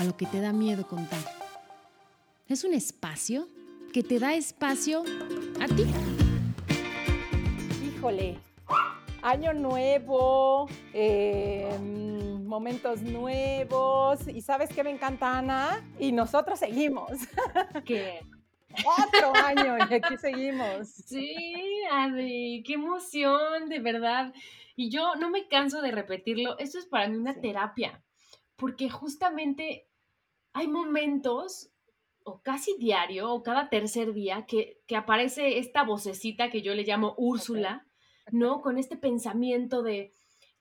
A lo que te da miedo contar. Es un espacio que te da espacio a ti. Híjole, año nuevo, eh, momentos nuevos. ¿Y sabes qué me encanta, Ana? Y nosotros seguimos. ¿Qué? Otro año y aquí seguimos. Sí, Adri, qué emoción, de verdad. Y yo no me canso de repetirlo. Esto es para mí una Sí. terapia, porque justamente hay momentos, o casi diario, o cada tercer día, que, que aparece esta vocecita que yo le llamo Úrsula, ¿no? Con este pensamiento de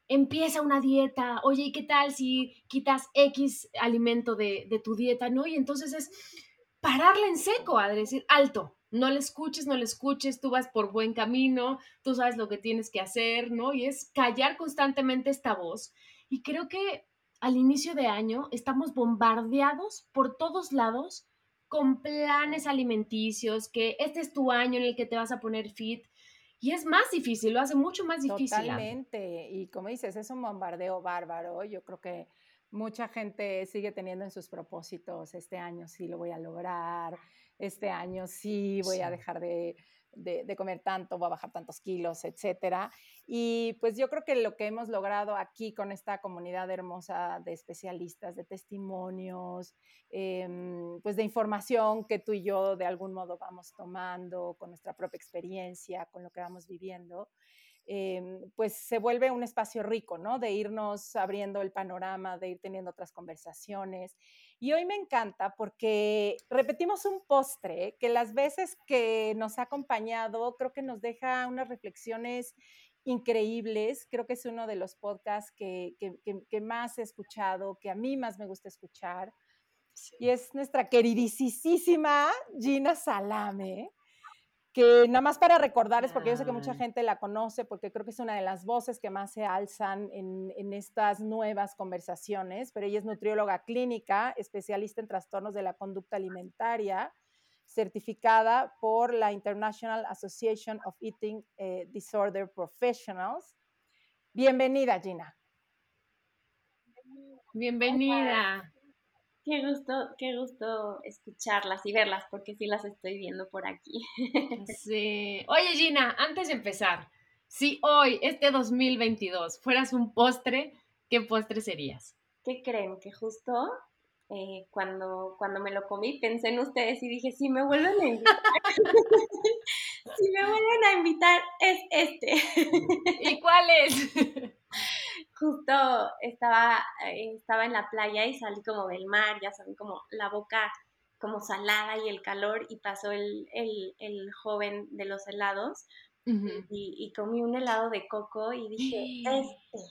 empieza una dieta, oye, ¿y qué tal si quitas X alimento de, de tu dieta, ¿no? Y entonces es pararla en seco, a decir, alto, no le escuches, no le escuches, tú vas por buen camino, tú sabes lo que tienes que hacer, ¿no? Y es callar constantemente esta voz. Y creo que al inicio de año estamos bombardeados por todos lados con planes alimenticios, que este es tu año en el que te vas a poner fit. Y es más difícil, lo hace mucho más difícil. Totalmente. Y como dices, es un bombardeo bárbaro. Yo creo que mucha gente sigue teniendo en sus propósitos, este año sí lo voy a lograr, este año sí voy a dejar de, de- comer tanto, voy a bajar tantos kilos, etcétera. Y pues yo creo que lo que hemos logrado aquí con esta comunidad hermosa de especialistas, de testimonios, em, pues de información que tú y yo de algún modo vamos tomando con nuestra propia experiencia, con lo que vamos viviendo, em, pues se vuelve un espacio rico, ¿no? De irnos abriendo el panorama, de ir teniendo otras conversaciones. Y hoy me encanta porque repetimos un postre que las veces que nos ha acompañado creo que nos deja unas reflexiones increíbles. Creo que es uno de los podcasts que, que- que- que más he escuchado, que a mí más me gusta escuchar. Y es nuestra queridísima Gina Salame, que nada más para recordarles, porque yo sé que mucha gente la conoce, porque creo que es una de las voces que más se alzan en, en estas nuevas conversaciones, pero ella es nutrióloga clínica, especialista en trastornos de la conducta alimentaria, certificada por la International Association of Eating eh, Disorder Professionals. Bienvenida, Gina. Bienvenida. Qué gusto, qué gusto escucharlas y verlas, porque sí las estoy viendo por aquí. Sí. Oye, Gina, antes de empezar, si hoy, este 2022, fueras un postre, ¿qué postre serías? ¿Qué creen? Que justo eh, cuando, cuando me lo comí pensé en ustedes y dije, si me vuelven a invitar, si me vuelven a invitar, es este. ¿Y cuál es? justo estaba, eh, estaba en la playa y salí como del mar, ya saben, como la boca como salada y el calor y pasó el, el, el joven de los helados y, y comí un helado de coco y dije, este,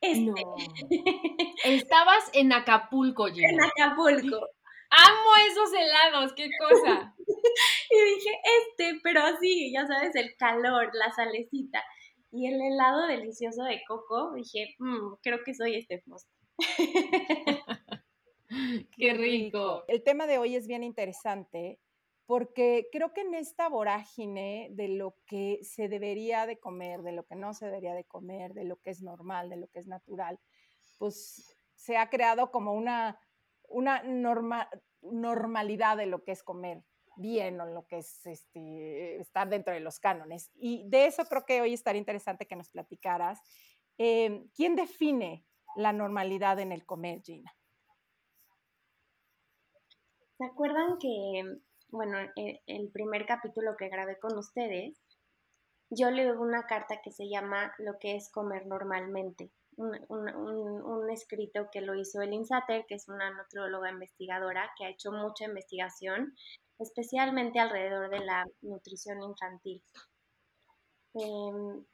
este. No. Estabas en Acapulco, en Gina. Acapulco. Amo esos helados, qué cosa. Y dije, este, pero así, ya sabes, el calor, la salecita. Y el helado delicioso de coco, dije, "Mm, creo que soy este postre. Qué rico. El tema de hoy es bien interesante porque creo que en esta vorágine de lo que se debería de comer, de lo que no se debería de comer, de lo que es normal, de lo que es natural, pues se ha creado como una, una norma- normalidad de lo que es comer bien o lo que es este, estar dentro de los cánones. Y de eso creo que hoy estaría interesante que nos platicaras. Eh, ¿Quién define la normalidad en el comer, Gina? ¿Se acuerdan que, bueno, e- el primer capítulo que grabé con ustedes, yo leo una carta que se llama Lo que es comer normalmente? Un, un- escrito que lo hizo Elin Satter, que es una nutrióloga investigadora que ha hecho mucha investigación, especialmente alrededor de la nutrición infantil. Em,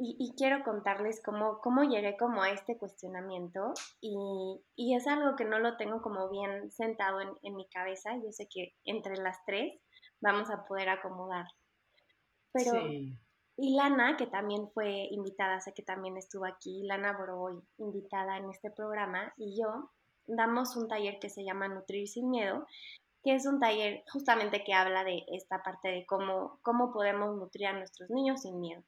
y, quiero contarles cómo, cómo llegué como a este cuestionamiento y, y, es algo que no lo tengo como bien sentado en, en, mi cabeza. Yo sé que entre las tres vamos a poder acomodar. Pero y Lana, que también fue invitada, sé que también estuvo aquí, Lana Boroboy, invitada en este programa, y yo damos un taller que se llama Nutrir sin Miedo, que es un taller justamente que habla de esta parte de cómo, cómo podemos nutrir a nuestros niños sin miedo.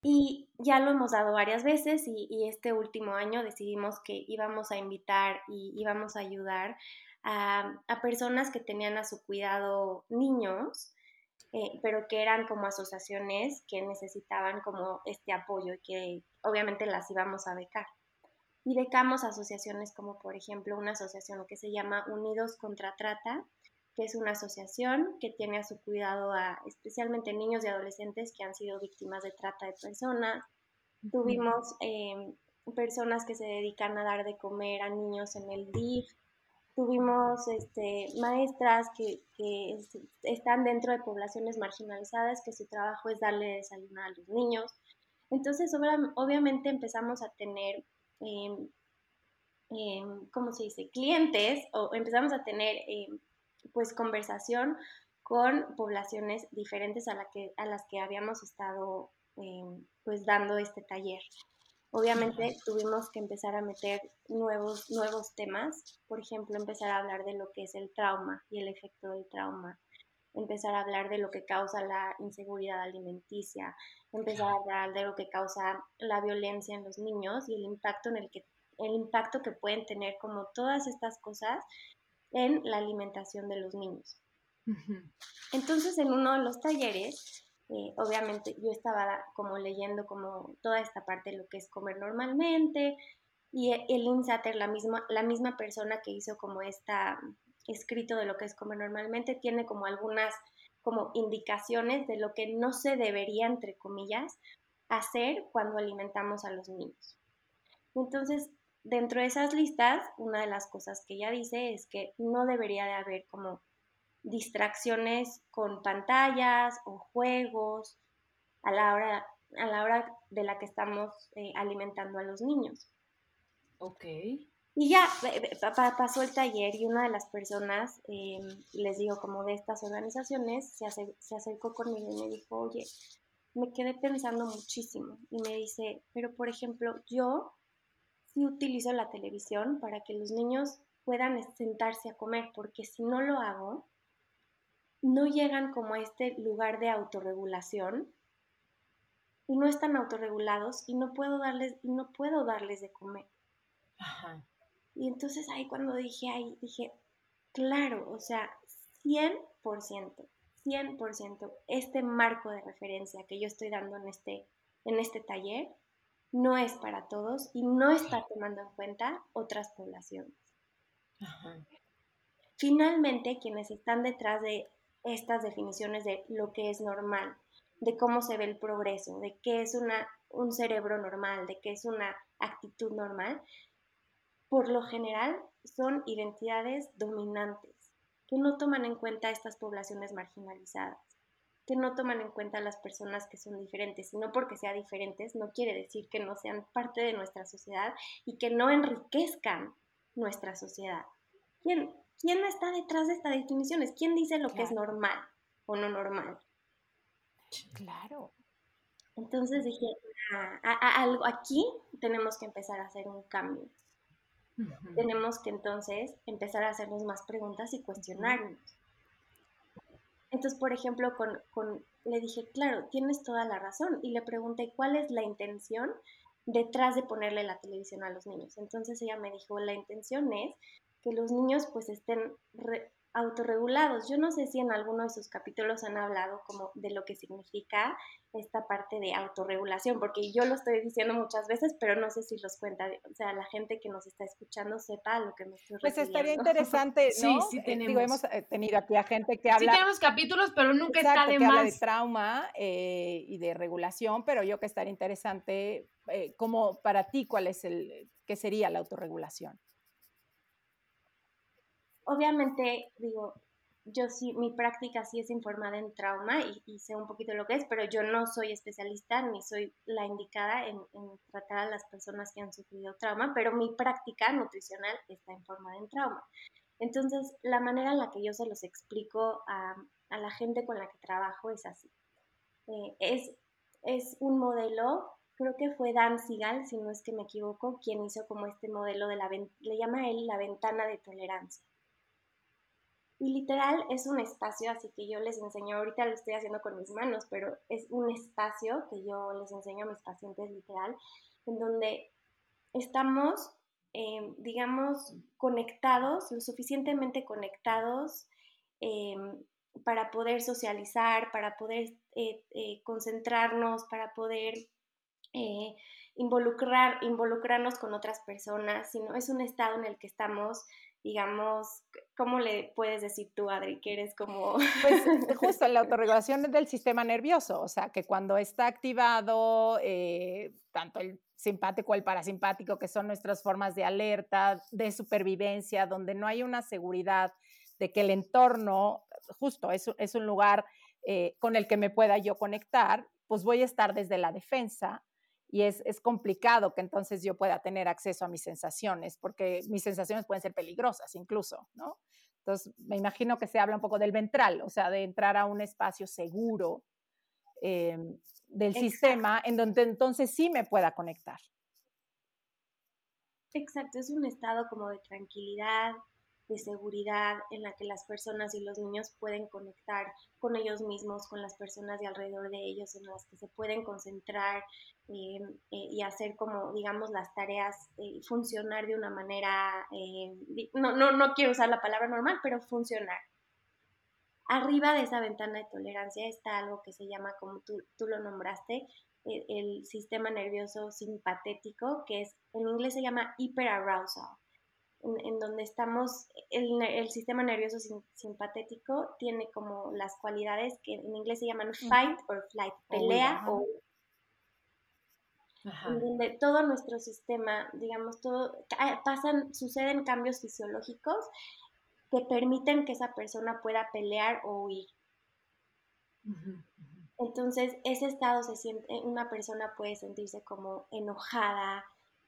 Y ya lo hemos dado varias veces y, este último año decidimos que íbamos a invitar y íbamos a ayudar a, a personas que tenían a su cuidado niños eh, pero que eran como asociaciones que necesitaban como este apoyo y que obviamente las íbamos a becar. Y becamos asociaciones como por ejemplo una asociación que se llama Unidos contra Trata, que es una asociación que tiene a su cuidado a especialmente niños y adolescentes que han sido víctimas de trata de personas. Tuvimos em, personas que se dedican a dar de comer a niños en el DIF, tuvimos este, maestras que, que, están dentro de poblaciones marginalizadas, que su trabajo es darle desayuno a los niños. Entonces, obviamente empezamos a tener, eh, ¿cómo se dice?, clientes o empezamos a tener, em, pues, conversación con poblaciones diferentes a, la que, a las que habíamos estado, em, pues, dando este taller. Obviamente tuvimos que empezar a meter nuevos, nuevos temas, por ejemplo, empezar a hablar de lo que es el trauma y el efecto del trauma, empezar a hablar de lo que causa la inseguridad alimenticia, empezar a hablar de lo que causa la violencia en los niños y el impacto en el que el impacto que pueden tener como todas estas cosas en la alimentación de los niños. Entonces, en uno de los talleres eh, obviamente yo estaba como leyendo como toda esta parte de lo que es comer normalmente y el Insater, la misma, la misma persona que hizo como esta escrito de lo que es comer normalmente, tiene como algunas como indicaciones de lo que no se debería, entre comillas, hacer cuando alimentamos a los niños. Entonces, dentro de esas listas, una de las cosas que ella dice es que no debería de haber como distracciones con pantallas o juegos a la hora, a la hora de la que estamos eh, alimentando a los niños. Ok. Y ya pasó el taller y una de las personas, em, les digo, como de estas organizaciones, se, se acercó conmigo y me dijo, oye, me quedé pensando muchísimo. Y me dice, pero por ejemplo, yo sí utilizo la televisión para que los niños puedan sentarse a comer, porque si no lo hago, no llegan como a este lugar de autorregulación y no están autorregulados y no puedo darles, no puedo darles de comer. Y entonces ahí cuando dije ahí, dije, claro, o sea, 100%, 100%, este marco de referencia que yo estoy dando en este, en este taller no es para todos y no está tomando en cuenta otras poblaciones. Finalmente, quienes están detrás de estas definiciones de lo que es normal, de cómo se ve el progreso, de qué es una, un cerebro normal, de qué es una actitud normal, por lo general son identidades dominantes, que no toman en cuenta estas poblaciones marginalizadas, que no toman en cuenta a las personas que son diferentes, y no porque sean diferentes no quiere decir que no sean parte de nuestra sociedad y que no enriquezcan nuestra sociedad. ¿Quién, ¿quién está detrás de estas definiciones? ¿Quién dice lo que es normal o no normal? Claro. Entonces dije, ah, algo aquí tenemos que empezar a hacer un cambio. Tenemos que entonces empezar a hacernos más preguntas y cuestionarnos. Entonces, por ejemplo, con, con, le dije, claro, tienes toda la razón. Y le pregunté, ¿cuál es la intención detrás de ponerle la televisión a los niños? Entonces ella me dijo, la intención es que los niños pues estén autorregulados. Yo no sé si en alguno de sus capítulos han hablado como de lo que significa esta parte de autorregulación, porque yo lo estoy diciendo muchas veces, pero no sé si los cuenta, o sea, la gente que nos está escuchando sepa lo que me estoy Pues estaría interesante, ¿no? Sí, sí eh, tenemos. hemos eh, tenido aquí a gente que habla... Sí tenemos capítulos, pero nunca está de que más. habla de trauma eh, y de regulación, pero yo que estaría interesante, como para ti, ¿cuál es el, qué sería la autorregulación? Obviamente, digo, yo sí, mi práctica sí es informada en trauma y, sé un poquito lo que es, pero yo no soy especialista ni soy la indicada en, tratar a las personas que han sufrido trauma, pero mi práctica nutricional está informada en trauma. Entonces, la manera en la que yo se los explico a, la gente con la que trabajo es así. Eh, es, un modelo, creo que fue Dan Sigal, si no es que me equivoco, quien hizo como este modelo de la, le llama él la ventana de tolerancia y literal es un espacio, así que yo les enseño, ahorita lo estoy haciendo con mis manos, pero es un espacio que yo les enseño a mis pacientes literal, en donde estamos, eh, digamos, conectados, lo suficientemente conectados em, para poder socializar, para poder eh, eh, concentrarnos, para poder involucrar, involucrarnos con otras personas, sino es un estado en el que estamos digamos, ¿cómo le puedes decir tú, Adri, que eres como... Pues justo la autorregulación del sistema nervioso, o sea, que cuando está activado eh, tanto el simpático o el parasimpático, que son nuestras formas de alerta, de supervivencia, donde no hay una seguridad de que el entorno, justo, es, es un lugar eh, con el que me pueda yo conectar, pues voy a estar desde la defensa y es, complicado que entonces yo pueda tener acceso a mis sensaciones, porque mis sensaciones pueden ser peligrosas incluso, ¿no? Entonces, me imagino que se habla un poco del ventral, o sea, de entrar a un espacio seguro eh, del sistema en donde entonces sí me pueda conectar. Exacto, es un estado como de tranquilidad, de seguridad en la que las personas y los niños pueden conectar con ellos mismos, con las personas de alrededor de ellos, en las que se pueden concentrar eh, eh, y hacer como, digamos, las tareas, eh, funcionar de una manera, no, no, no quiero usar la palabra normal, pero funcionar. Arriba de esa ventana de tolerancia está algo que se llama, como tú, tú lo nombraste, el, el sistema nervioso simpatético, que es, en inglés se llama hyperarousal en, donde estamos, el, sistema nervioso simpatético tiene como las cualidades que en inglés se llaman fight or flight, pelea o... En donde todo nuestro sistema, digamos, todo, pasan, suceden cambios fisiológicos que permiten que esa persona pueda pelear o huir. Entonces, ese estado se siente, una persona puede sentirse como enojada,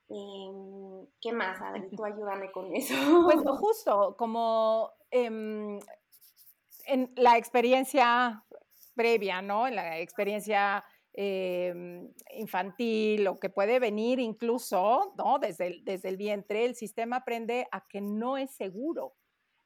Em, ¿Qué más, Adri? Tú ayúdame con eso. Pues justo, como em, en la experiencia previa, ¿no? En la experiencia em, infantil o que puede venir incluso, ¿no? Desde el, desde el vientre, el sistema aprende a que no es seguro.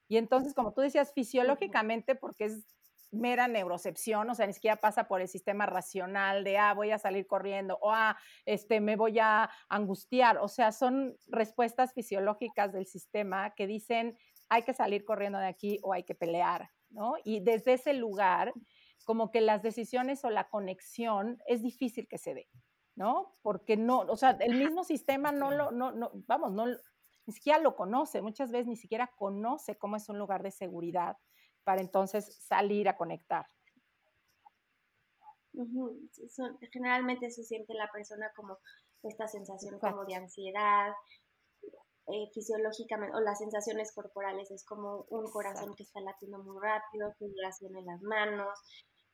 Y entonces, como tú decías, fisiológicamente, porque es mera neurocepción, o sea, ni siquiera pasa por el sistema racional de, ah, voy a salir corriendo, o ah, este, me voy a angustiar, o sea, son respuestas fisiológicas del sistema que dicen, hay que salir corriendo de aquí o hay que pelear, ¿no? Y desde ese lugar, como que las decisiones o la conexión es difícil que se dé, ¿no? Porque no, o sea, el mismo sistema no lo, no, no, vamos, no, ni siquiera lo conoce, muchas veces ni siquiera conoce cómo es un lugar de seguridad para entonces salir a conectar. generalmente se siente la persona como esta sensación como de ansiedad, eh, fisiológicamente, o las sensaciones corporales, es como un corazón que está latiendo muy rápido, sudoración en las manos.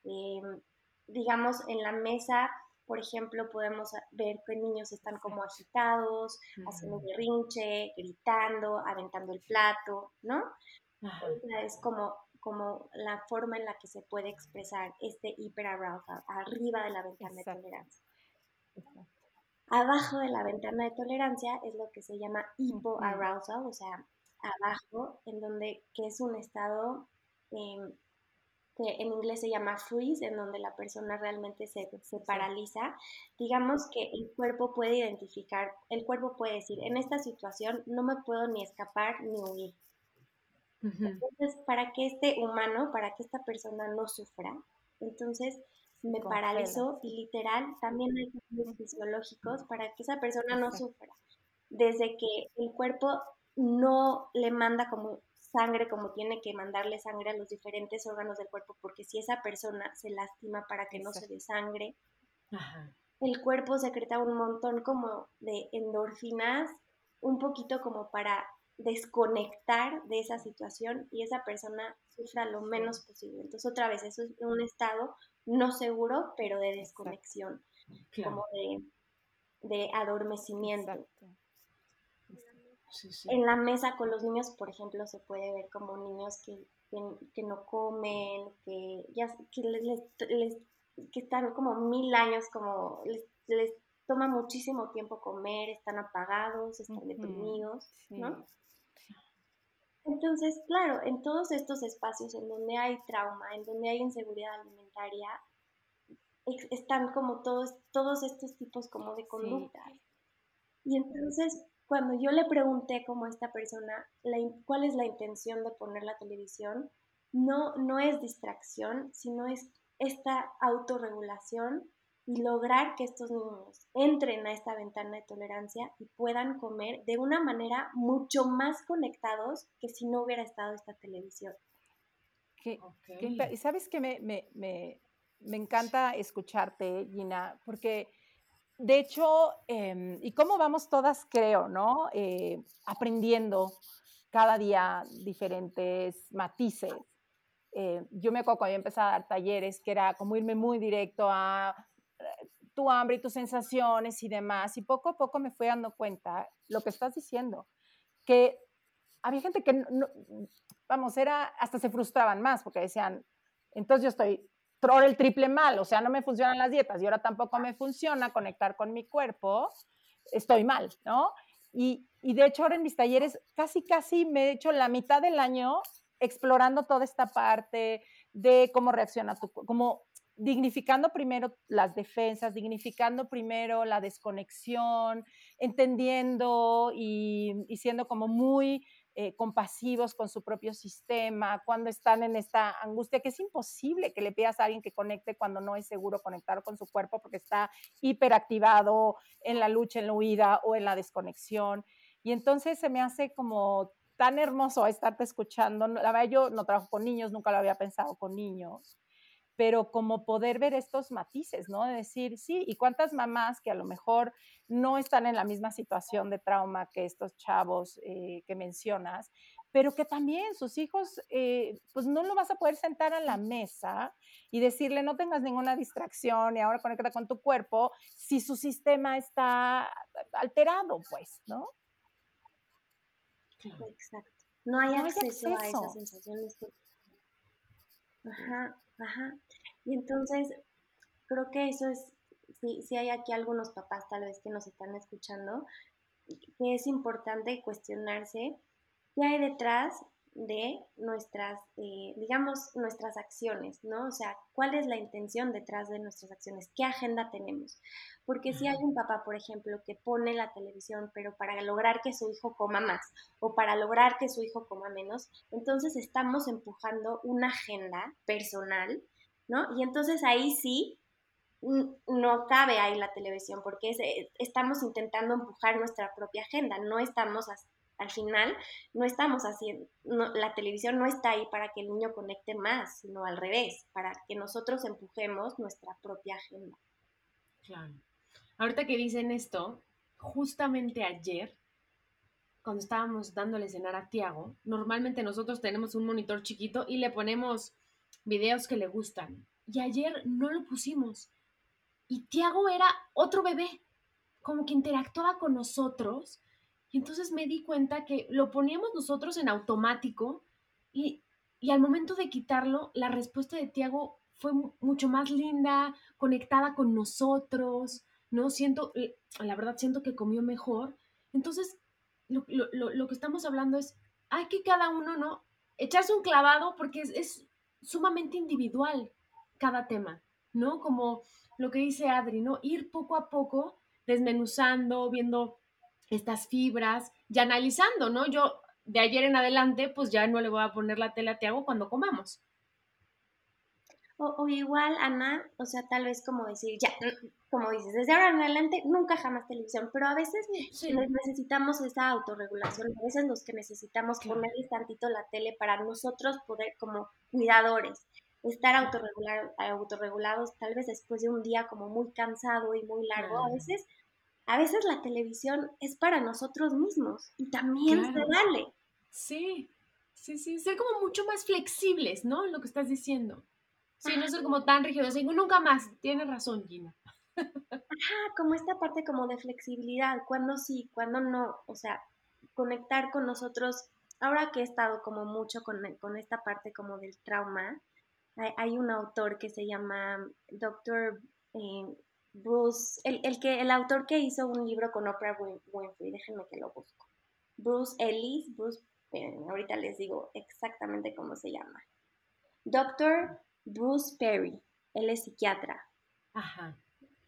Em, digamos, en la mesa, por ejemplo, podemos ver que niños están como agitados, haciendo berrinche, gritando, aventando el plato, ¿no? es como como la forma en la que se puede expresar este hiperarousal arriba de la ventana de tolerancia. Abajo de la ventana de tolerancia es lo que se llama hipoarousal, o sea, abajo, en donde, que es un estado em, que en inglés se llama freeze, en donde la persona realmente se, se paraliza. Digamos que el cuerpo puede identificar, el cuerpo puede decir, en esta situación no me puedo ni escapar ni huir. Entonces, para que este humano, para que esta persona no sufra, entonces me paralizo y literal también hay cambios fisiológicos para que esa persona no sufra. Desde que el cuerpo no le manda como sangre como tiene que mandarle sangre a los diferentes órganos del cuerpo, porque si esa persona se lastima para que no se dé sangre, el cuerpo secreta un montón como de endorfinas, un poquito como para desconectar de esa situación y esa persona sufra lo menos posible. Entonces, otra vez, eso es un estado no seguro, pero de desconexión, como de, adormecimiento. En la mesa con los niños, por ejemplo, se puede ver como niños que, que, no comen, que ya que les, que están como mil años, como les, les, toma muchísimo tiempo comer, están apagados, están deprimidos, ¿no? Entonces, claro, en todos estos espacios en donde hay trauma, en donde hay inseguridad alimentaria, están como todos, todos estos tipos como de conductas. Y entonces, cuando yo le pregunté como a esta persona cuál es la intención de poner la televisión, no, no es distracción, sino es esta autorregulación y lograr que estos niños entren a esta ventana de tolerancia y puedan comer de una manera mucho más conectados que si no hubiera estado esta televisión. y sabes que me, me, me, me, encanta escucharte, Gina, porque de hecho, em, y cómo vamos todas, creo, ¿no? Eh, aprendiendo cada día diferentes matices. Eh, yo me acuerdo cuando yo empecé a dar talleres, que era como irme muy directo a tu hambre y tus sensaciones y demás. Y poco a poco me fui dando cuenta lo que estás diciendo, que había gente que, no, vamos, era, hasta se frustraban más porque decían, entonces yo estoy troll el triple mal, o sea, no me funcionan las dietas y ahora tampoco me funciona conectar con mi cuerpo, estoy mal, ¿no? Y, y de hecho ahora en mis talleres casi, casi me he hecho la mitad del año explorando toda esta parte de cómo reacciona tu cuerpo, cómo dignificando primero las defensas, dignificando primero la desconexión, entendiendo y, siendo como muy eh, compasivos con su propio sistema, cuando están en esta angustia, que es imposible que le pidas a alguien que conecte cuando no es seguro conectar con su cuerpo porque está hiperactivado en la lucha, en la huida o en la desconexión. Y entonces se me hace como tan hermoso estarte escuchando. La verdad, yo no trabajo con niños, nunca lo había pensado con niños pero como poder ver estos matices, ¿no? De decir, sí, y cuántas mamás que a lo mejor no están en la misma situación de trauma que estos chavos eh, que mencionas, pero que también sus hijos, eh, pues no lo vas a poder sentar a la mesa y decirle, no tengas ninguna distracción y ahora conecta con tu cuerpo, si su sistema está alterado, pues, ¿no? Exacto. No hay, acceso, a esas sensaciones. Ajá, ajá. Y entonces, creo que eso es, si, si hay aquí algunos papás tal vez que nos están escuchando, que es importante cuestionarse qué hay detrás de nuestras, eh, digamos, nuestras acciones, ¿no? O sea, ¿cuál es la intención detrás de nuestras acciones? ¿Qué agenda tenemos? Porque si hay un papá, por ejemplo, que pone la televisión, pero para lograr que su hijo coma más o para lograr que su hijo coma menos, entonces estamos empujando una agenda personal, ¿no? Y entonces ahí sí no cabe ahí la televisión porque eh, estamos intentando empujar nuestra propia agenda, no estamos al final no estamos haciendo, la televisión no está ahí para que el niño conecte más, sino al revés, para que nosotros empujemos nuestra propia agenda. Claro. Ahorita que dicen esto, justamente ayer, cuando estábamos dándole cenar a Tiago, normalmente nosotros tenemos un monitor chiquito y le ponemos videos que le gustan. Y ayer no lo pusimos. Y Tiago era otro bebé, como que interactuaba con nosotros y entonces me di cuenta que lo poníamos nosotros en automático y, al momento de quitarlo, la respuesta de Tiago fue mucho más linda, conectada con nosotros, ¿no? Siento, la verdad siento que comió mejor. Entonces, lo, que estamos hablando es, hay que cada uno, ¿no? Echarse un clavado porque es sumamente individual cada tema, ¿no? Como lo que dice Adri, ¿no? Ir poco a poco desmenuzando, viendo estas fibras y analizando, ¿no? Yo de ayer en adelante, pues ya no le voy a poner la tela a Tiago cuando comamos. O, igual, Ana, o sea, tal vez como decir, ya, como dices, desde ahora en adelante nunca jamás televisión, pero a veces necesitamos esa autorregulación, a veces los que necesitamos ponerles tantito la tele para nosotros poder, como cuidadores, estar autorregular, autorregulados, tal vez después de un día como muy cansado y muy largo, a veces a veces la televisión es para nosotros mismos y también se vale. Sí, sí, sí, ser como mucho más flexibles, ¿no? Lo que estás diciendo. Sí, no ser como tan rígidos. Nunca más. Tienes razón, Gina. Ajá, como esta parte como de flexibilidad. Cuando sí, cuando no. O sea, conectar con nosotros. Ahora que he estado como mucho con, con esta parte como del trauma, hay, un autor que se llama Dr. Eh, Bruce, el, el, que, el autor que hizo un libro con Oprah Winfrey, déjenme que lo busco. Bruce Ellis, Bruce, ahorita les digo exactamente cómo se llama. Dr. Bruce Perry, él es psiquiatra. Ajá.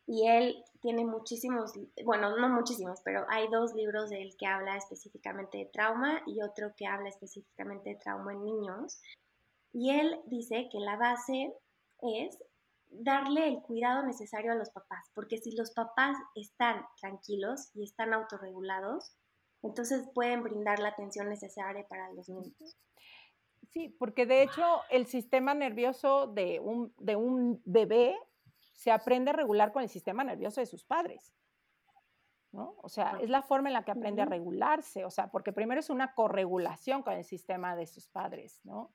Y él tiene muchísimos, bueno, no muchísimos, pero hay dos libros de él que habla específicamente de trauma y otro que habla específicamente de trauma en niños. Y él dice que la base es darle el cuidado necesario a los papás, porque si los papás están tranquilos y están autorregulados, entonces pueden brindar la atención necesaria para los niños. Sí, porque de hecho el sistema nervioso de un, de un bebé se aprende a regular con el sistema nervioso de sus padres. ¿no? O sea, es la forma en la que aprende a regularse, o sea, porque primero es una corregulación con el sistema de sus padres, ¿no?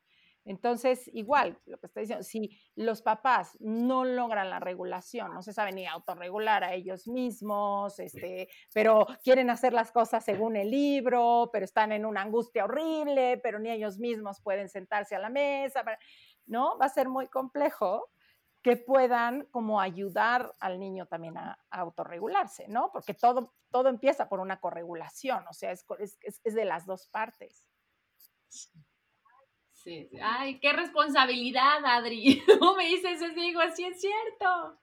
Entonces, igual, lo que estoy diciendo, si los papás no logran la regulación, no se saben ni autorregular a ellos mismos, este, pero quieren hacer las cosas según el libro, pero están en una angustia horrible, pero ni ellos mismos pueden sentarse a la mesa, ¿no? Va a ser muy complejo que puedan como ayudar al niño también a, autorregularse, ¿no? Porque todo, todo empieza por una corregulación, o sea, es, es, es de las dos partes. Ay, qué responsabilidad, Adri. ¿Cómo me dices eso? Digo, sí es cierto.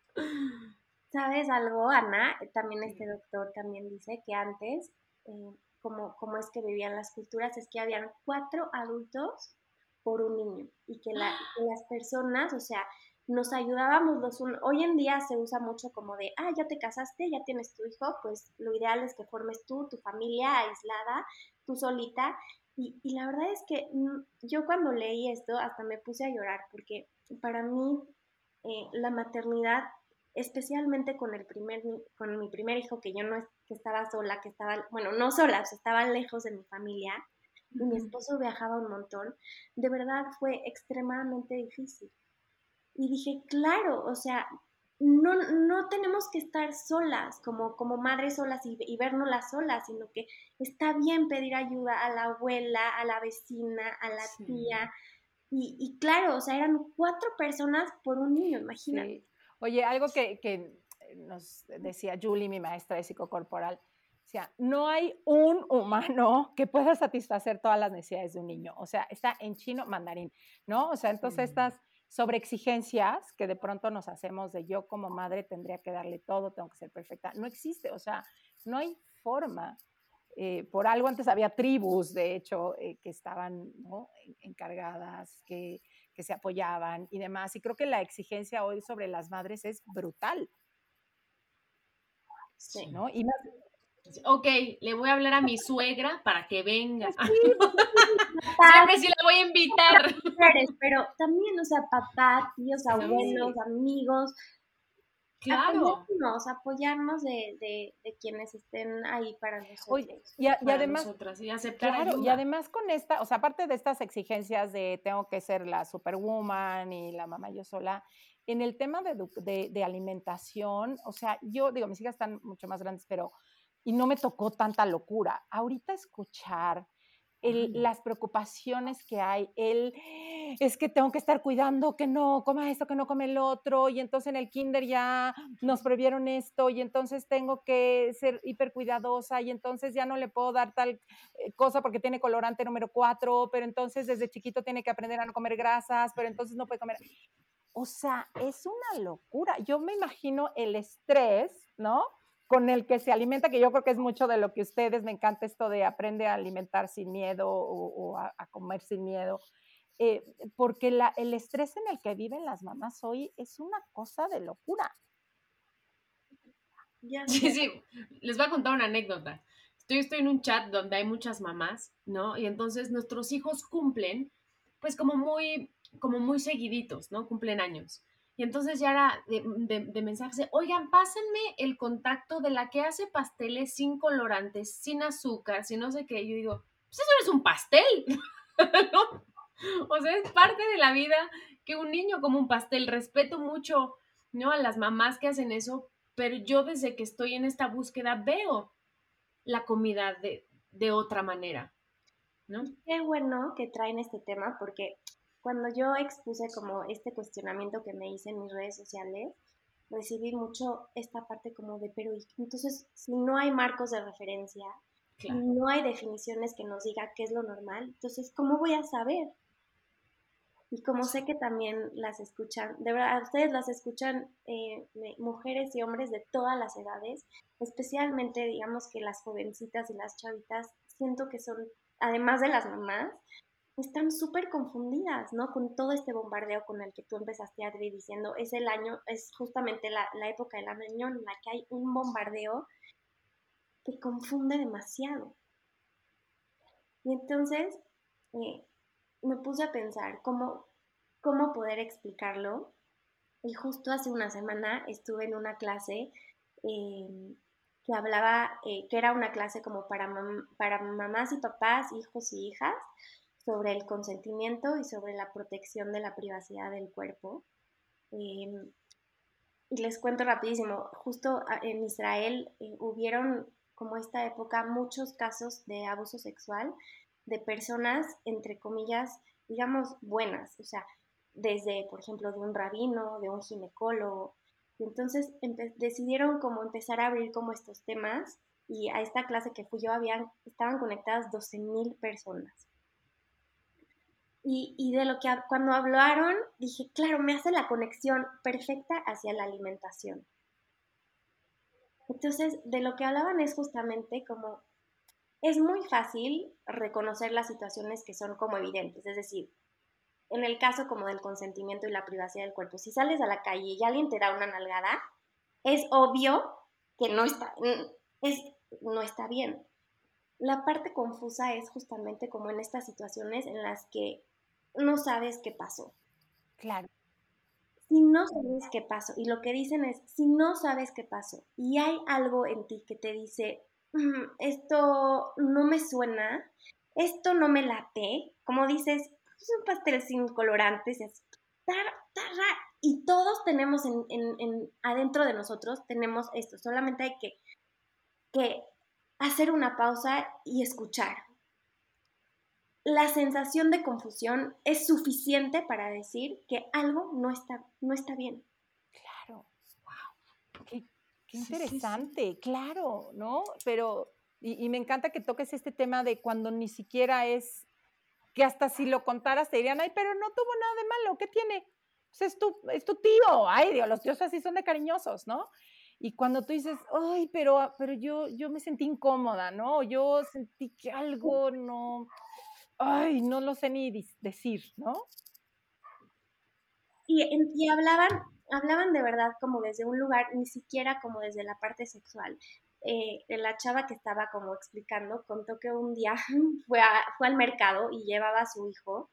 ¿Sabes algo, Ana? También este doctor también dice que antes, eh, como, como es que vivían las culturas, es que habían cuatro adultos por un niño y que, las personas, o sea, nos ayudábamos los unos. Hoy en día se usa mucho como de, ah, ya te casaste, ya tienes tu hijo, pues lo ideal es que formes tú, tu familia aislada, tú solita, y, la verdad es que mm, yo cuando leí esto hasta me puse a llorar porque para mí eh, la maternidad, especialmente con el primer con mi primer hijo que yo no que estaba sola, que estaba, bueno, no sola, estaba lejos de mi familia y mi esposo viajaba un montón, de verdad fue extremadamente difícil. Y dije, claro, o sea, no, no tenemos que estar solas, como, como madres solas y, y las solas, sino que está bien pedir ayuda a la abuela, a la vecina, a la tía. Y, y, claro, o sea, eran cuatro personas por un niño, imagínate. Oye, algo que, que nos decía Julie, mi maestra de psicocorporal, sea, no hay un humano que pueda satisfacer todas las necesidades de un niño. O sea, está en chino mandarín, ¿no? O sea, entonces estas sobre exigencias que de pronto nos hacemos de yo como madre tendría que darle todo, tengo que ser perfecta. No existe, o sea, no hay forma. Eh, por algo antes había tribus, de hecho, eh, que estaban encargadas, que, que, se apoyaban y demás. Y creo que la exigencia hoy sobre las madres es brutal. Sí. ¿no? Y más, Ok, le voy a hablar a mi suegra para que venga. Sí, Siempre sí la voy a invitar. Pero también, o sea, papá, tíos, abuelos, amigos. Claro. Apoyarnos, apoyarnos de, de, de, quienes estén ahí para nosotros. y, además, y aceptar y además con esta, o sea, aparte de estas exigencias de tengo que ser la superwoman y la mamá yo sola, en el tema de, de alimentación, o sea, yo digo, mis hijas están mucho más grandes, pero y no me tocó tanta locura. Ahorita escuchar las preocupaciones que hay, el es que tengo que estar cuidando que no coma esto, que no come el otro, y entonces en el kinder ya nos prohibieron esto, y entonces tengo que ser hiper cuidadosa, y entonces ya no le puedo dar tal eh, cosa porque tiene colorante número cuatro, pero entonces desde chiquito tiene que aprender a no comer grasas, pero entonces no puede comer. O sea, es una locura. Yo me imagino el estrés, ¿no? Con el que se alimenta, que yo creo que es mucho de lo que ustedes, me encanta esto de aprende a alimentar sin miedo o, a, comer sin miedo, eh, porque la, el estrés en el que viven las mamás hoy es una cosa de locura. Sí, sí, les voy a contar una anécdota. Estoy, estoy en un chat donde hay muchas mamás, ¿no? Y entonces nuestros hijos cumplen, pues como muy, como muy seguiditos, ¿no? Cumplen años. Y entonces ya era de, de, mensajes oigan, pásenme el contacto de la que hace pasteles sin colorantes, sin azúcar, sin no sé qué. yo digo, pues eso es un pastel, O sea, es parte de la vida que un niño como un pastel. Respeto mucho, ¿no? A las mamás que hacen eso, pero yo desde que estoy en esta búsqueda veo la comida de, de otra manera, ¿no? Qué bueno que traen este tema porque cuando yo expuse como este cuestionamiento que me hice en mis redes sociales, recibí mucho esta parte como de, pero entonces si no hay marcos de referencia, no hay definiciones que nos diga qué es lo normal, entonces ¿cómo voy a saber? Y como sé que también las escuchan, de verdad, ustedes las escuchan eh, mujeres y hombres de todas las edades, especialmente digamos que las jovencitas y las chavitas, siento que son, además de las mamás, están súper confundidas, ¿no? Con todo este bombardeo con el que tú empezaste, Adri, diciendo, es el año, es justamente la, la época del año en la que hay un bombardeo que confunde demasiado. Y entonces eh, me puse a pensar cómo, cómo poder explicarlo. Y justo hace una semana estuve en una clase eh, que hablaba, eh, que era una clase como para, para mamás y papás, hijos y hijas, sobre el consentimiento y sobre la protección de la privacidad del cuerpo. Em, y les cuento rapidísimo, justo ah, en Israel eh, hubieron como esta época muchos casos de abuso sexual de personas, entre comillas, digamos, buenas, o sea, desde, por ejemplo, de un rabino, de un ginecólogo. Entonces decidieron como empezar a abrir como estos temas y a esta clase que fui yo habían, estaban conectadas 12.000 personas. Y, de lo que cuando hablaron, dije, claro, me hace la conexión perfecta hacia la alimentación. Entonces, de lo que hablaban es justamente como, es muy fácil reconocer las situaciones que son como evidentes, es decir, en el caso como del consentimiento y la privacidad del cuerpo, si sales a la calle y alguien te da una nalgada, es obvio que no está, es, no está bien. La parte confusa es justamente como en estas situaciones en las que no sabes qué pasó. Claro. Si no sabes qué pasó, y lo que dicen es, si no sabes qué pasó y hay algo en ti que te dice, mm, esto no me suena, esto no me late, como dices, es un pastel sin colorantes, es y todos tenemos en, en, adentro de nosotros, tenemos esto, solamente hay que, que hacer una pausa y escuchar, la sensación de confusión es suficiente para decir que algo no está, no está bien. Claro, wow, qué, interesante, claro, ¿no? Pero, y, me encanta que toques este tema de cuando ni siquiera es, que hasta si lo contaras te dirían, ay, pero no tuvo nada de malo, ¿qué tiene? Pues es tu, es tu tío, ay Dios, los tíos así son de cariñosos, ¿no? Y cuando tú dices, ay, pero, pero yo, yo me sentí incómoda, ¿no? Yo sentí que algo no, ay, no lo sé ni decir, ¿no? Y, hablaban, hablaban de verdad como desde un lugar, ni siquiera como desde la parte sexual. Eh, la chava que estaba como explicando contó que un día fue, fue al mercado y llevaba a su hijo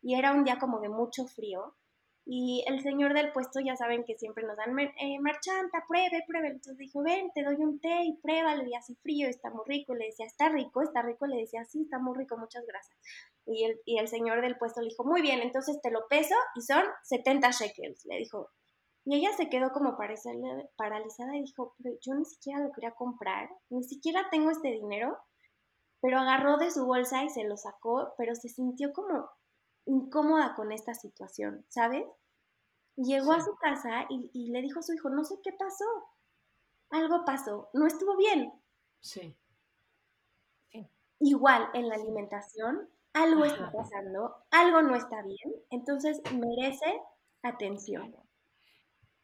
y era un día como de mucho frío y el señor del puesto, ya saben que siempre nos dan eh, marchanta, pruebe, pruebe. Entonces dijo, ven, te doy un té y pruébalo. Y hace frío, está muy rico. Le decía, está rico, está rico. Le decía, sí, está muy rico, muchas gracias. Y el, y el señor del puesto le dijo, muy bien, entonces te lo peso y son 70 shekels. Le dijo. Y ella se quedó como paralizada y dijo, pero yo ni siquiera lo quería comprar, ni siquiera tengo este dinero. Pero agarró de su bolsa y se lo sacó, pero se sintió como incómoda con esta situación, ¿sabes? Llegó a su casa y, le dijo a su hijo, no sé qué pasó, algo pasó, no estuvo bien. Sí. Igual en la alimentación, algo está pasando, algo no está bien, entonces merece atención.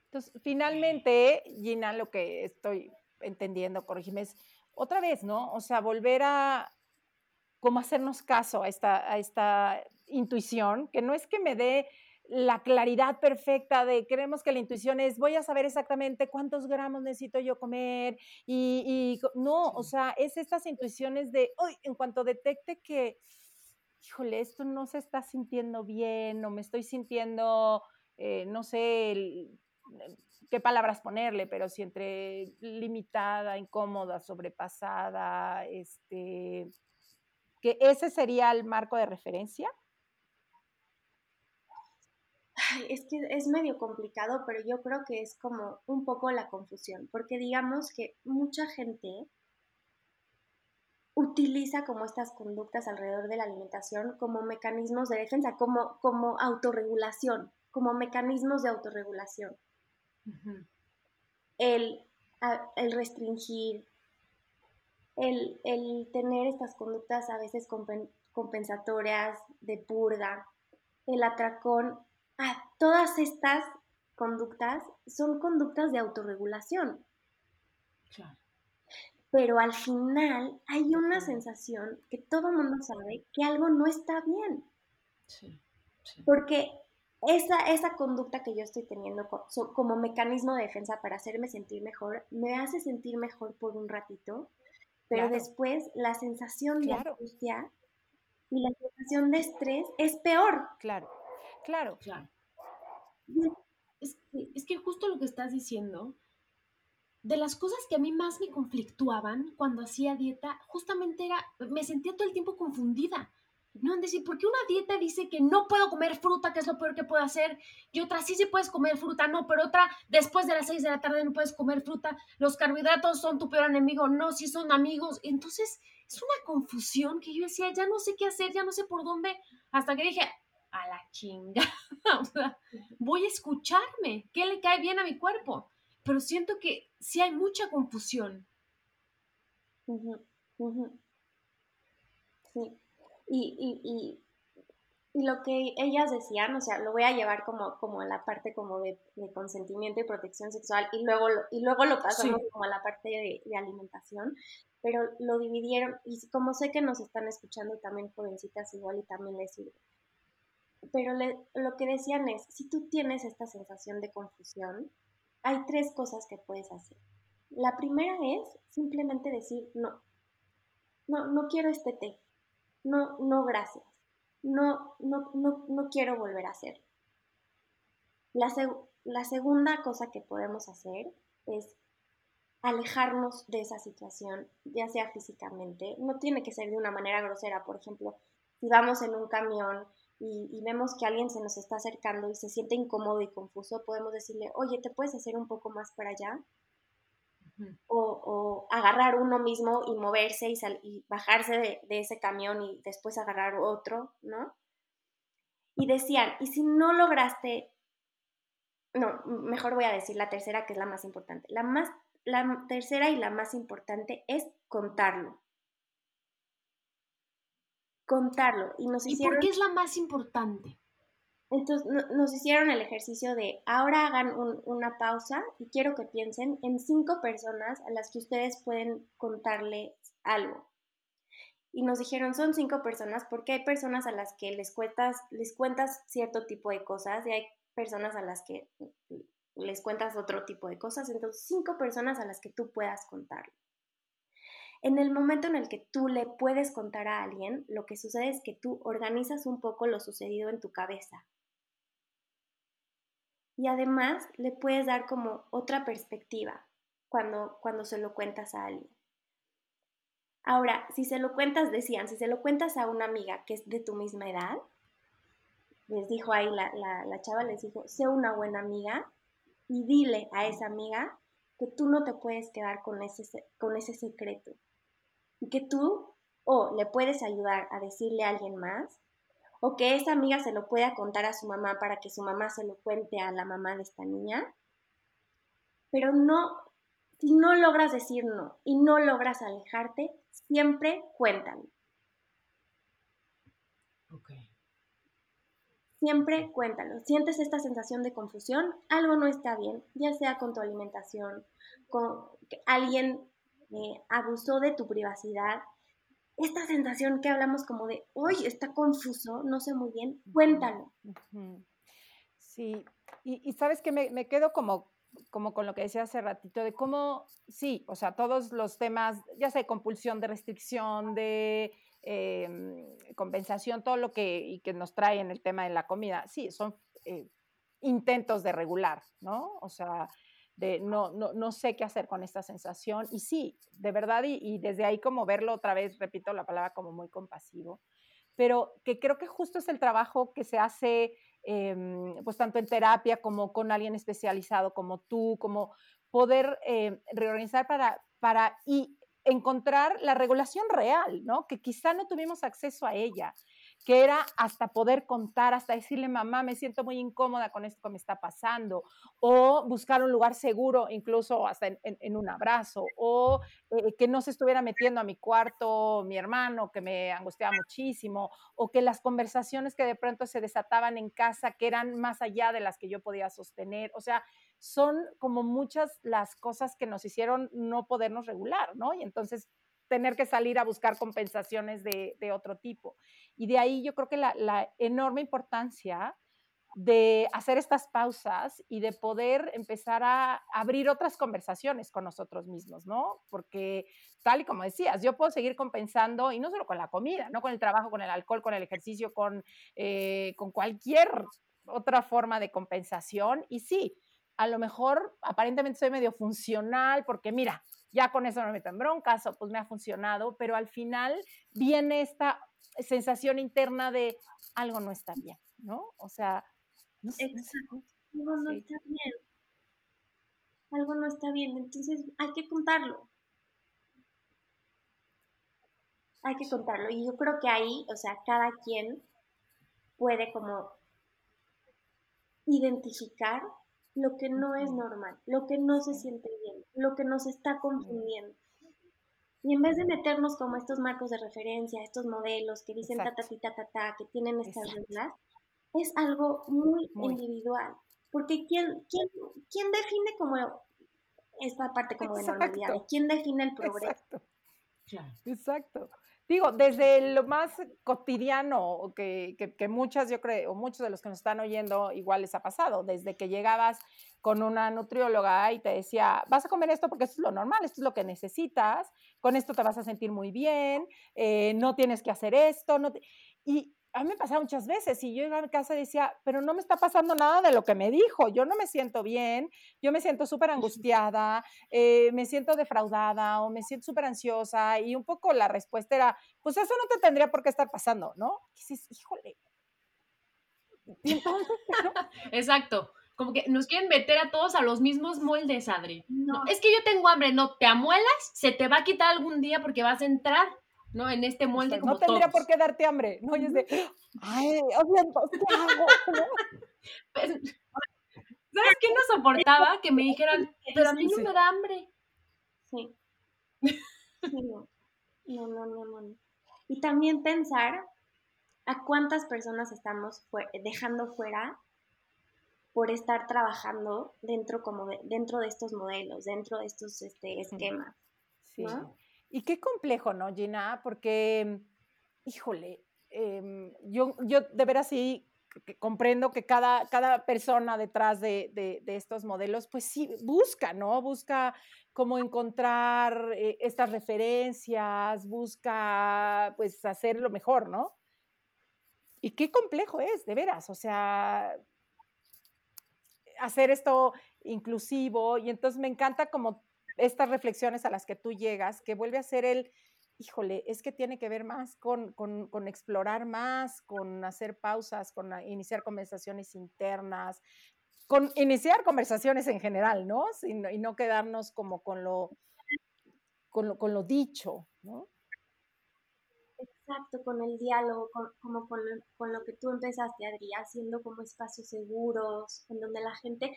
Entonces, finalmente, Gina, lo que estoy entendiendo, corrígeme, es otra vez, ¿no? O sea, volver a cómo hacernos caso a esta, a esta intuición, que no es que me dé la claridad perfecta de creemos que la intuición es voy a saber exactamente cuántos gramos necesito yo comer y, no, o sea, es estas intuiciones de, hoy en cuanto detecte que, híjole, esto no se está sintiendo bien o me estoy sintiendo eh, no sé qué palabras ponerle, pero si entre limitada, incómoda, sobrepasada, este, que ese sería el marco de referencia. Es que es medio complicado, pero yo creo que es como un poco la confusión, porque digamos que mucha gente utiliza como estas conductas alrededor de la alimentación como mecanismos de defensa, como, como autorregulación, como mecanismos de autorregulación. el, el, restringir, el, el, tener estas conductas a veces compensatorias de purga, el atracón ah, todas estas conductas son conductas de autorregulación. Claro. Pero al final hay una sensación que todo el mundo sabe que algo no está bien. Sí, Porque esa, esa conducta que yo estoy teniendo como mecanismo de defensa para hacerme sentir mejor, me hace sentir mejor por un ratito, pero después la sensación de angustia y la sensación de estrés es peor. Claro. Claro. Claro. Es, que justo lo que estás diciendo, de las cosas que a mí más me conflictuaban cuando hacía dieta, justamente era, me sentía todo el tiempo confundida. No, en decir, ¿por qué una dieta dice que no puedo comer fruta, que es lo peor que puedo hacer? Y otra, sí, sí puedes comer fruta, no, pero otra, después de las seis de la tarde no puedes comer fruta. Los carbohidratos son tu peor enemigo, no, sí son amigos. Entonces, es una confusión que yo decía, ya no sé qué hacer, ya no sé por dónde, hasta que dije, a la chinga. voy a escucharme, qué le cae bien a mi cuerpo. Pero siento que sí hay mucha confusión. Sí. Y, y, y, lo que ellas decían, o sea, lo voy a llevar como, como a la parte como de, consentimiento y protección sexual y luego lo, y luego lo pasamos como a la parte de, de, alimentación, pero lo dividieron y como sé que nos están escuchando también jovencitas igual y también les sirve pero lo que decían es, si tú tienes esta sensación de confusión, hay tres cosas que puedes hacer. La primera es simplemente decir no. No, no quiero este té. No, no, gracias. No, no, no, no quiero volver a hacer. La, la segunda cosa que podemos hacer es alejarnos de esa situación, ya sea físicamente. No tiene que ser de una manera grosera. Por ejemplo, si vamos en un camión y, vemos que alguien se nos está acercando y se siente incómodo y confuso, podemos decirle, oye, ¿te puedes hacer un poco más para allá? o, agarrar uno mismo y moverse y, y bajarse de, de, ese camión y después agarrar otro, ¿no? Y decían, y si no lograste, no, mejor voy a decir la tercera que es la más importante. La, más, la tercera y la más importante es contarlo contarlo. ¿Y, nos hicieron, por qué es la más importante? Entonces nos hicieron el ejercicio de ahora hagan una pausa y quiero que piensen en cinco personas a las que ustedes pueden contarles algo. Y nos dijeron son cinco personas porque hay personas a las que les cuentas, les cuentas cierto tipo de cosas y hay personas a las que les cuentas otro tipo de cosas. Entonces cinco personas a las que tú puedas contarlo. En el momento en el que tú le puedes contar a alguien, lo que sucede es que tú organizas un poco lo sucedido en tu cabeza. Y además le puedes dar como otra perspectiva cuando, cuando se lo cuentas a alguien. Ahora, si se lo cuentas, decían, si se lo cuentas a una amiga que es de tu misma edad, les dijo ahí la, la chava, les dijo, sé una buena amiga y dile a esa amiga que tú no te puedes quedar con ese, con ese secreto, que tú o le puedes ayudar a decirle a alguien más, o que esa amiga se lo pueda contar a su mamá para que su mamá se lo cuente a la mamá de esta niña. Pero no, si no logras decir no y no logras alejarte, siempre cuéntalo. Siempre cuéntalo. Sientes esta sensación de confusión, algo no está bien, ya sea con tu alimentación, con alguien eh, abusó de tu privacidad, esta sensación que hablamos como de, hoy está confuso, no sé muy bien, cuéntalo. Sí, y, sabes que me, quedo como, como con lo que decía hace ratito, de cómo, sí, o sea, todos los temas, ya sea de compulsión, de restricción, de em, compensación, todo lo que, y que nos trae en el tema de la comida, sí, son eh, intentos de regular, ¿no? O sea, no, no, no sé qué hacer con esta sensación. Y sí, de verdad, y, desde ahí como verlo otra vez, repito la palabra como muy compasivo, pero que creo que justo es el trabajo que se hace, em, pues tanto en terapia como con alguien especializado como tú, como poder eh, reorganizar para, para y encontrar la regulación real, ¿no? Que quizá no tuvimos acceso a ella que era hasta poder contar, hasta decirle, mamá, me siento muy incómoda con esto que me está pasando, o buscar un lugar seguro, incluso hasta en, un abrazo, o eh, que no se estuviera metiendo a mi cuarto mi hermano, que me angustiaba muchísimo, o que las conversaciones que de pronto se desataban en casa, que eran más allá de las que yo podía sostener, o sea, son como muchas las cosas que nos hicieron no podernos regular, ¿no? Y entonces tener que salir a buscar compensaciones de, otro tipo. Y de ahí yo creo que la, enorme importancia de hacer estas pausas y de poder empezar a abrir otras conversaciones con nosotros mismos, ¿no? Porque tal y como decías, yo puedo seguir compensando, y no solo con la comida, no con el trabajo, con el alcohol, con el ejercicio, con, eh, con cualquier otra forma de compensación. Y sí, a lo mejor aparentemente soy medio funcional porque mira, ya con eso no me meto en broncas o pues me ha funcionado, pero al final viene esta sensación interna de algo no está bien, ¿no? O sea, no Exacto. Algo no está bien. Algo no está bien, entonces hay que contarlo. Hay que contarlo. Y yo creo que ahí, o sea, cada quien puede como identificar lo que no es normal, lo que no se siente bien, lo que nos está confundiendo. Y en vez de meternos como estos marcos de referencia, estos modelos que dicen ta ta ta ta ta, que tienen estas reglas, es algo muy, individual. Porque ¿quién, quién, quién define como esta parte como de normalidad? ¿Quién define el progreso? Exacto. Exacto. Digo, desde lo más cotidiano que, que, muchas, yo creo, o muchos de los que nos están oyendo, igual les ha pasado, desde que llegabas con una nutrióloga y te decía, vas a comer esto porque esto es lo normal, esto es lo que necesitas, con esto te vas a sentir muy bien, eh, no tienes que hacer esto, no y a mí me pasaba muchas veces y yo iba a mi casa y decía, pero no me está pasando nada de lo que me dijo, yo no me siento bien, yo me siento súper angustiada, eh, me siento defraudada o me siento súper ansiosa y un poco la respuesta era, pues eso no te tendría por qué estar pasando, ¿no? Dices, híjole. Exacto. Como que nos quieren meter a todos a los mismos moldes, Adri. No. es que yo tengo hambre, no, te amuelas, se te va a quitar algún día porque vas a entrar ¿no? En este molde como No tendría por qué darte hambre, ¿no? Y es de, ay, o sea, ¿qué hago? Pues, ¿Sabes qué no soportaba? Que me dijeran, pero a mí no me da hambre. Sí. no. no, no, no, no. Y también pensar a cuántas personas estamos dejando fuera por estar trabajando dentro como de, dentro de estos modelos, dentro de estos este, esquemas. Sí. ¿no? Y qué complejo, ¿no, Gina? Porque, híjole, em, yo, yo de veras sí comprendo que cada, cada persona detrás de, de, estos modelos, pues sí, busca, ¿no? Busca cómo encontrar eh, estas referencias, busca, pues, hacer lo mejor, ¿no? Y qué complejo es, de veras, o sea, hacer esto inclusivo y entonces me encanta como estas reflexiones a las que tú llegas, que vuelve a ser el, híjole, es que tiene que ver más con, con, explorar más, con hacer pausas, con iniciar conversaciones internas, con iniciar conversaciones en general, ¿no? y no quedarnos como con lo, con lo, con lo dicho, ¿no? Exacto, con el diálogo, como con, con, lo que tú empezaste, Adri, haciendo como espacios seguros, en donde la gente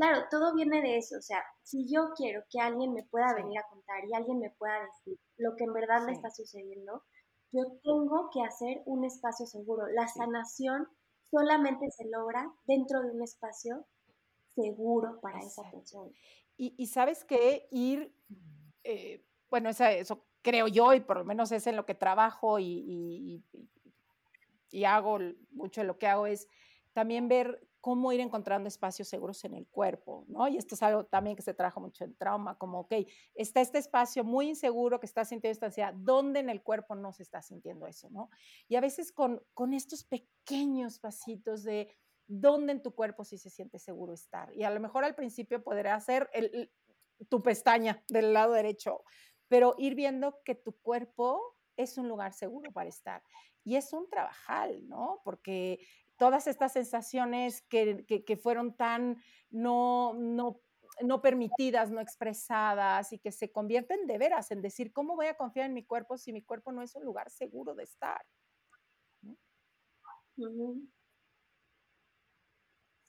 Claro, todo viene de eso, o sea, si yo quiero que alguien me pueda venir a contar y alguien me pueda decir lo que en verdad me está sucediendo, yo tengo que hacer un espacio seguro. La sanación solamente se logra dentro de un espacio seguro para esa persona. Y, sabes que ir, eh, bueno, eso creo yo y por lo menos es en lo que trabajo y, y hago, mucho de lo que hago es también ver cómo ir encontrando espacios seguros en el cuerpo, ¿no? Y esto es algo también que se trabaja mucho en trauma, como, ok, está este espacio muy inseguro que está sintiendo esta ansiedad, ¿dónde en el cuerpo no se está sintiendo eso, ¿no? Y a veces con, con estos pequeños pasitos de dónde en tu cuerpo sí se siente seguro estar. Y a lo mejor al principio podrá ser tu pestaña del lado derecho, pero ir viendo que tu cuerpo es un lugar seguro para estar. Y es un trabajal, ¿no? Porque todas estas sensaciones que, que, fueron tan no, no, no permitidas, no expresadas y que se convierten de veras en decir, ¿cómo voy a confiar en mi cuerpo si mi cuerpo no es un lugar seguro de estar?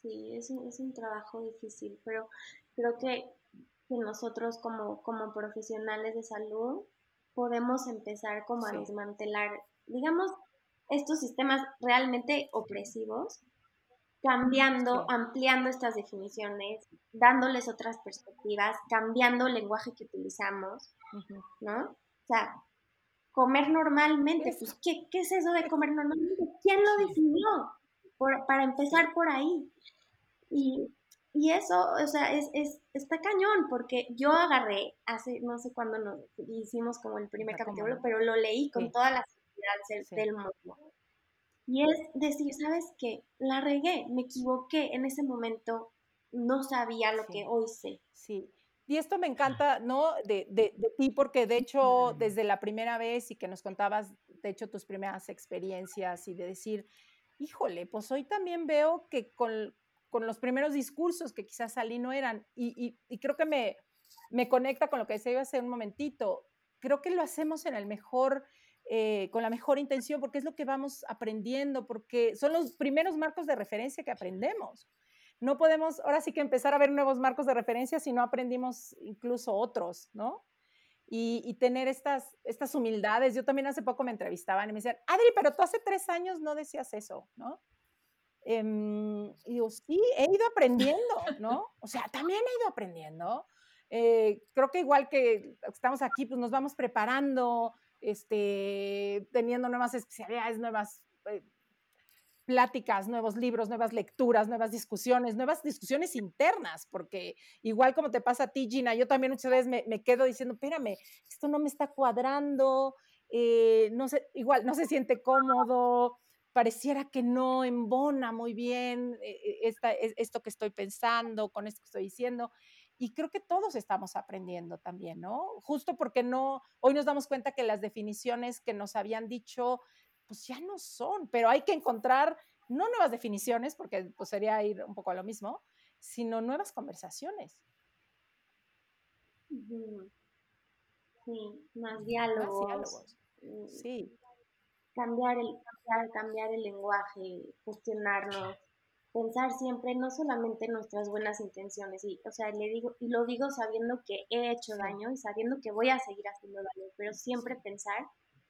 Sí, es un, es un trabajo difícil, pero creo que, que nosotros como, como profesionales de salud podemos empezar como a desmantelar, digamos, estos sistemas realmente opresivos, cambiando, ampliando estas definiciones, dándoles otras perspectivas, cambiando el lenguaje que utilizamos, ¿no? O sea, comer normalmente, pues, ¿qué, ¿qué, es eso de comer normalmente? ¿Quién lo definió? para empezar por ahí. Y, y eso, o sea, es, es, está cañón, porque yo agarré hace, no sé cuándo nos hicimos como el primer capítulo, pero lo leí con toda la del mundo. Y es decir, ¿sabes qué? La regué, me equivoqué en ese momento, no sabía lo que hoy sé. Sí. Y esto me encanta, ¿no? De, de, de, ti, porque de hecho, desde la primera vez y que nos contabas, de hecho, tus primeras experiencias y de decir, híjole, pues hoy también veo que con, con los primeros discursos que quizás salí no eran. Y, y, creo que me, me conecta con lo que decía hace un momentito. Creo que lo hacemos en el mejor, eh, con la mejor intención, porque es lo que vamos aprendiendo, porque son los primeros marcos de referencia que aprendemos. No podemos, ahora sí que empezar a ver nuevos marcos de referencia si no aprendimos incluso otros, ¿no? Y, y, tener estas, estas humildades. Yo también hace poco me entrevistaban y me decían, Adri, pero tú hace tres años no decías eso, ¿no? Em, y digo, sí, he ido aprendiendo, ¿no? O sea, también he ido aprendiendo. Eh, creo que igual que estamos aquí, pues nos vamos preparando, este, teniendo nuevas especialidades, nuevas eh, pláticas, nuevos libros, nuevas lecturas, nuevas discusiones, nuevas discusiones internas, porque igual como te pasa a ti, Gina, yo también muchas veces me, me quedo diciendo, espérame, esto no me está cuadrando, eh, no sé, igual no se siente cómodo, pareciera que no embona muy bien eh, esta, esto que estoy pensando, con esto que estoy diciendo. Y creo que todos estamos aprendiendo también, ¿no? Justo porque no, hoy nos damos cuenta que las definiciones que nos habían dicho, pues ya no son, pero hay que encontrar no nuevas definiciones, porque pues sería ir un poco a lo mismo, sino nuevas conversaciones. Sí, más diálogos. Más diálogos. Mm. Sí cambiar el, cambiar, cambiar el lenguaje, cuestionarnos, pensar siempre no solamente en nuestras buenas intenciones, y, o sea, le digo, y lo digo sabiendo que he hecho daño y sabiendo que voy a seguir haciendo daño, pero siempre pensar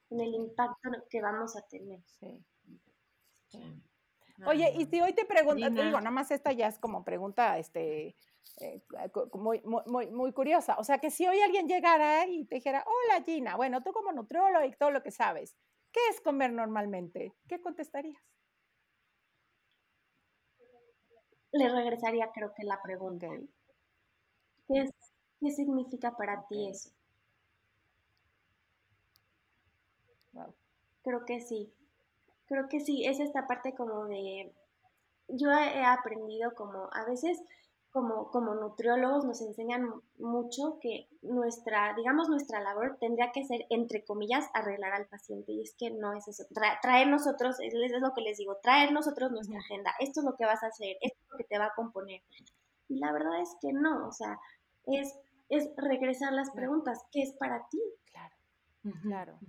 en el impacto que vamos a tener. Sí. Oye, y si hoy te pregunto, te digo, nada más esta ya es como pregunta, este, eh, muy, muy, muy, curiosa. O sea, que si hoy alguien llegara y te dijera, hola Gina, bueno, tú como nutriólogo y todo lo que sabes, ¿Qué es comer normalmente? ¿Qué contestarías? Le regresaría creo que la pregunta. ¿Qué, significa para ti eso? Creo que sí. Creo que sí, es esta parte como de... Yo he aprendido como a veces como, como nutriólogos nos enseñan mucho que nuestra, digamos, nuestra labor tendría que ser, entre comillas, arreglar al paciente. Y es que no es eso. traer nosotros, es, es, lo que les digo, traer nosotros nuestra agenda. Esto es lo que vas a hacer, esto es lo que te va a componer. Y la verdad es que no, o sea, es, es regresar las preguntas. ¿Qué es para ti? Claro, claro.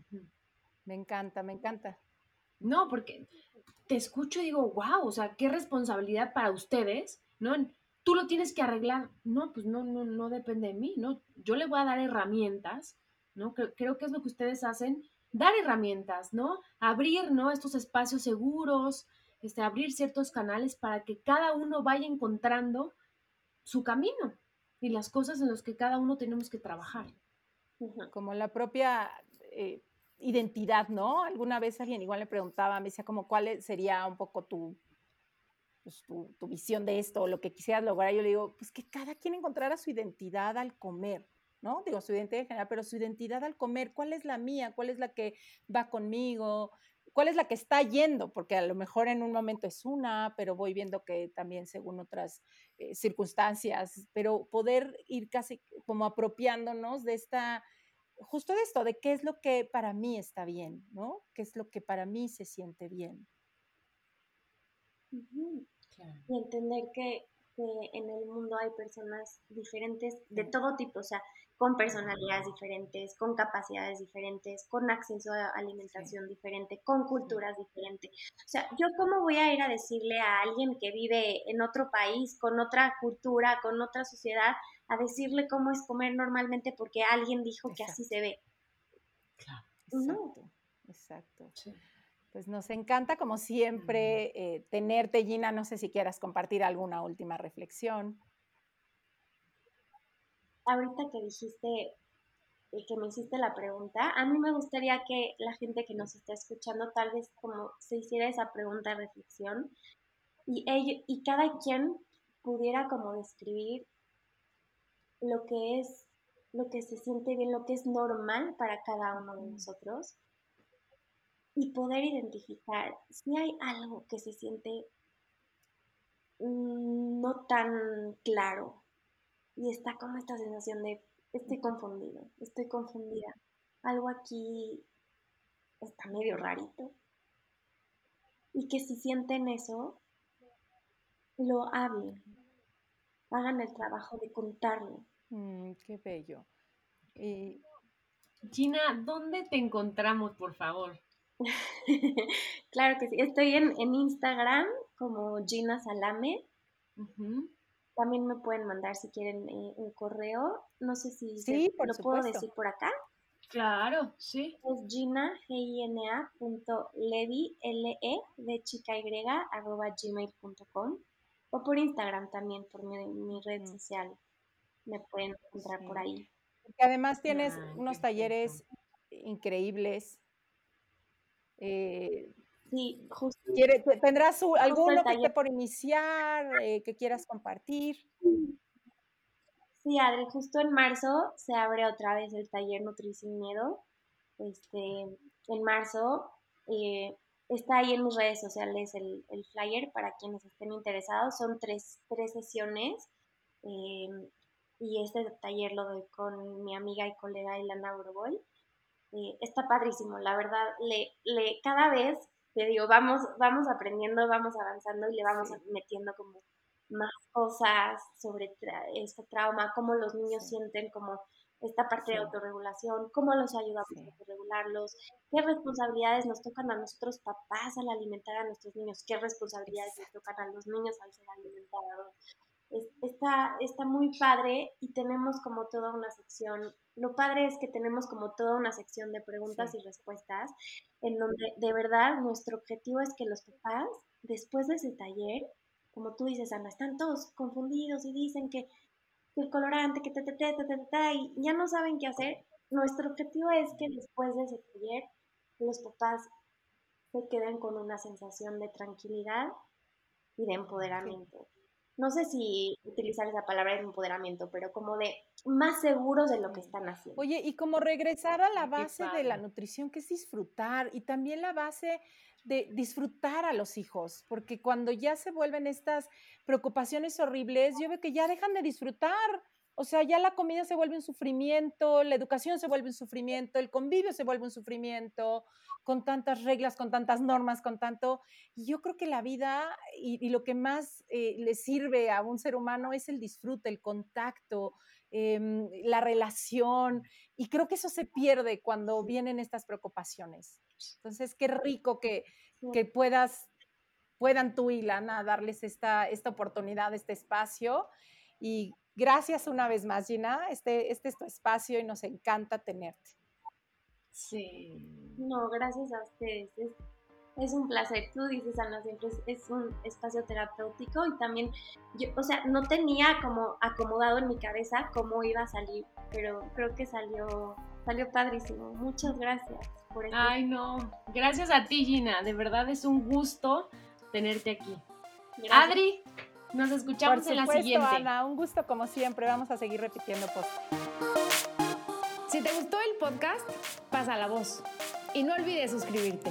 Me encanta, me encanta. No, porque te escucho y digo, wow, o sea, qué responsabilidad para ustedes, ¿no? Tú lo tienes que arreglar. No, pues no, no, no depende de mí, ¿no? Yo le voy a dar herramientas, ¿no? Creo, creo, que es lo que ustedes hacen, dar herramientas, ¿no? Abrir, ¿no? Estos espacios seguros, este, abrir ciertos canales para que cada uno vaya encontrando su camino y las cosas en las que cada uno tenemos que trabajar. Como la propia eh, identidad, ¿no? Alguna vez alguien igual le preguntaba, me decía como cuál sería un poco tu pues, tu, visión de esto, lo que quisieras lograr, yo le digo, pues que cada quien encontrara su identidad al comer, ¿no? Digo, su identidad en general, pero su identidad al comer, ¿cuál es la mía? ¿Cuál es la que va conmigo? cuál es la que está yendo, porque a lo mejor en un momento es una, pero voy viendo que también según otras eh, circunstancias, pero poder ir casi como apropiándonos de esta, justo de esto, de qué es lo que para mí está bien, ¿no? ¿Qué es lo que para mí se siente bien? Y entender que, en el mundo hay personas diferentes de todo tipo, o sea, con personalidades diferentes, con capacidades diferentes, con acceso a alimentación diferente, con culturas diferentes. O sea, yo cómo voy a ir a decirle a alguien que vive en otro país, con otra cultura, con otra sociedad, a decirle cómo es comer normalmente porque alguien dijo que así se ve. Claro. Exacto, exacto. Pues nos encanta, como siempre, eh, tenerte, Gina. No sé si quieras compartir alguna última reflexión. Ahorita que dijiste, y que me hiciste la pregunta, a mí me gustaría que la gente que nos está escuchando tal vez como se hiciera esa pregunta de reflexión y, ello, y cada quien pudiera como describir lo que es, lo que se siente bien, lo que es normal para cada uno de nosotros y poder identificar si hay algo que se siente mm, no tan claro y está como esta sensación de estoy confundido, estoy confundida, algo aquí está medio rarito. Y que si sienten eso, lo hablen, hagan el trabajo de contarlo. Mm, qué bello. Gina, ¿dónde te encontramos, por favor? claro que sí. Estoy en, Instagram como Gina Salame. También me pueden mandar si quieren eh, un correo. No sé si lo puedo decir por acá. Claro, sí. Es gina, g i n a punto levi, l e de chica y arroba gmail.com o por Instagram también, por mi, red mm. social. Me pueden encontrar por ahí. Porque además tienes unos talleres increíbles eh, sí, justo. ¿Tendrás alguno que esté por iniciar, eh, que quieras compartir? Sí, Adri, justo en marzo se abre otra vez el taller Nutri Sin Miedo. Este, en marzo eh, está ahí en mis redes sociales el, flyer para quienes estén interesados. Son tres, tres sesiones y este taller lo doy con mi amiga y colega Ilana Urboy. Eh, está padrísimo, la verdad, le, le, cada vez, te digo, vamos, vamos aprendiendo, vamos avanzando y le vamos metiendo como más cosas sobre este trauma, cómo los niños sienten como esta parte de autorregulación, cómo los ayudamos a autorregularlos, qué responsabilidades nos tocan a nosotros papás al alimentar a nuestros niños, qué responsabilidades nos tocan a los niños al ser alimentados, está, está muy padre y tenemos como toda una sección, lo padre es que tenemos como toda una sección de preguntas y respuestas en donde de verdad nuestro objetivo es que los papás, después de ese taller, como tú dices, Ana, están todos confundidos y dicen que, el colorante, que te, te, te, te, y ya no saben qué hacer. Nuestro objetivo es que después de ese taller los papás se queden con una sensación de tranquilidad y de empoderamiento no sé si utilizar esa palabra de empoderamiento, pero como de más seguros de lo que están haciendo. Oye, y como regresar a la base de la nutrición, que es disfrutar, y también la base de disfrutar a los hijos, porque cuando ya se vuelven estas preocupaciones horribles, yo veo que ya dejan de disfrutar. O sea, ya la comida se vuelve un sufrimiento, la educación se vuelve un sufrimiento, el convivio se vuelve un sufrimiento, con tantas reglas, con tantas normas, con tanto... Y yo creo que la vida y, lo que más eh, le sirve a un ser humano es el disfrute, el contacto, em, la relación. Y creo que eso se pierde cuando vienen estas preocupaciones. Entonces, qué rico que, que puedas, puedan tú y Lana darles esta, esta oportunidad, este espacio. Y gracias una vez más, Gina. Este, este es tu espacio y nos encanta tenerte. Sí. No, gracias a ustedes. Es, un placer. Tú dices, Ana, siempre es, un espacio terapéutico y también, yo, o sea, no tenía como acomodado en mi cabeza cómo iba a salir, pero creo que salió, salió padrísimo. Muchas gracias por eso. Ay, no. Gracias a ti, Gina. De verdad es un gusto tenerte aquí. Adri, nos escuchamos en la siguiente. Ana, un gusto como siempre. Vamos a seguir repitiendo post. Si te gustó el podcast, pasa la voz y no olvides suscribirte.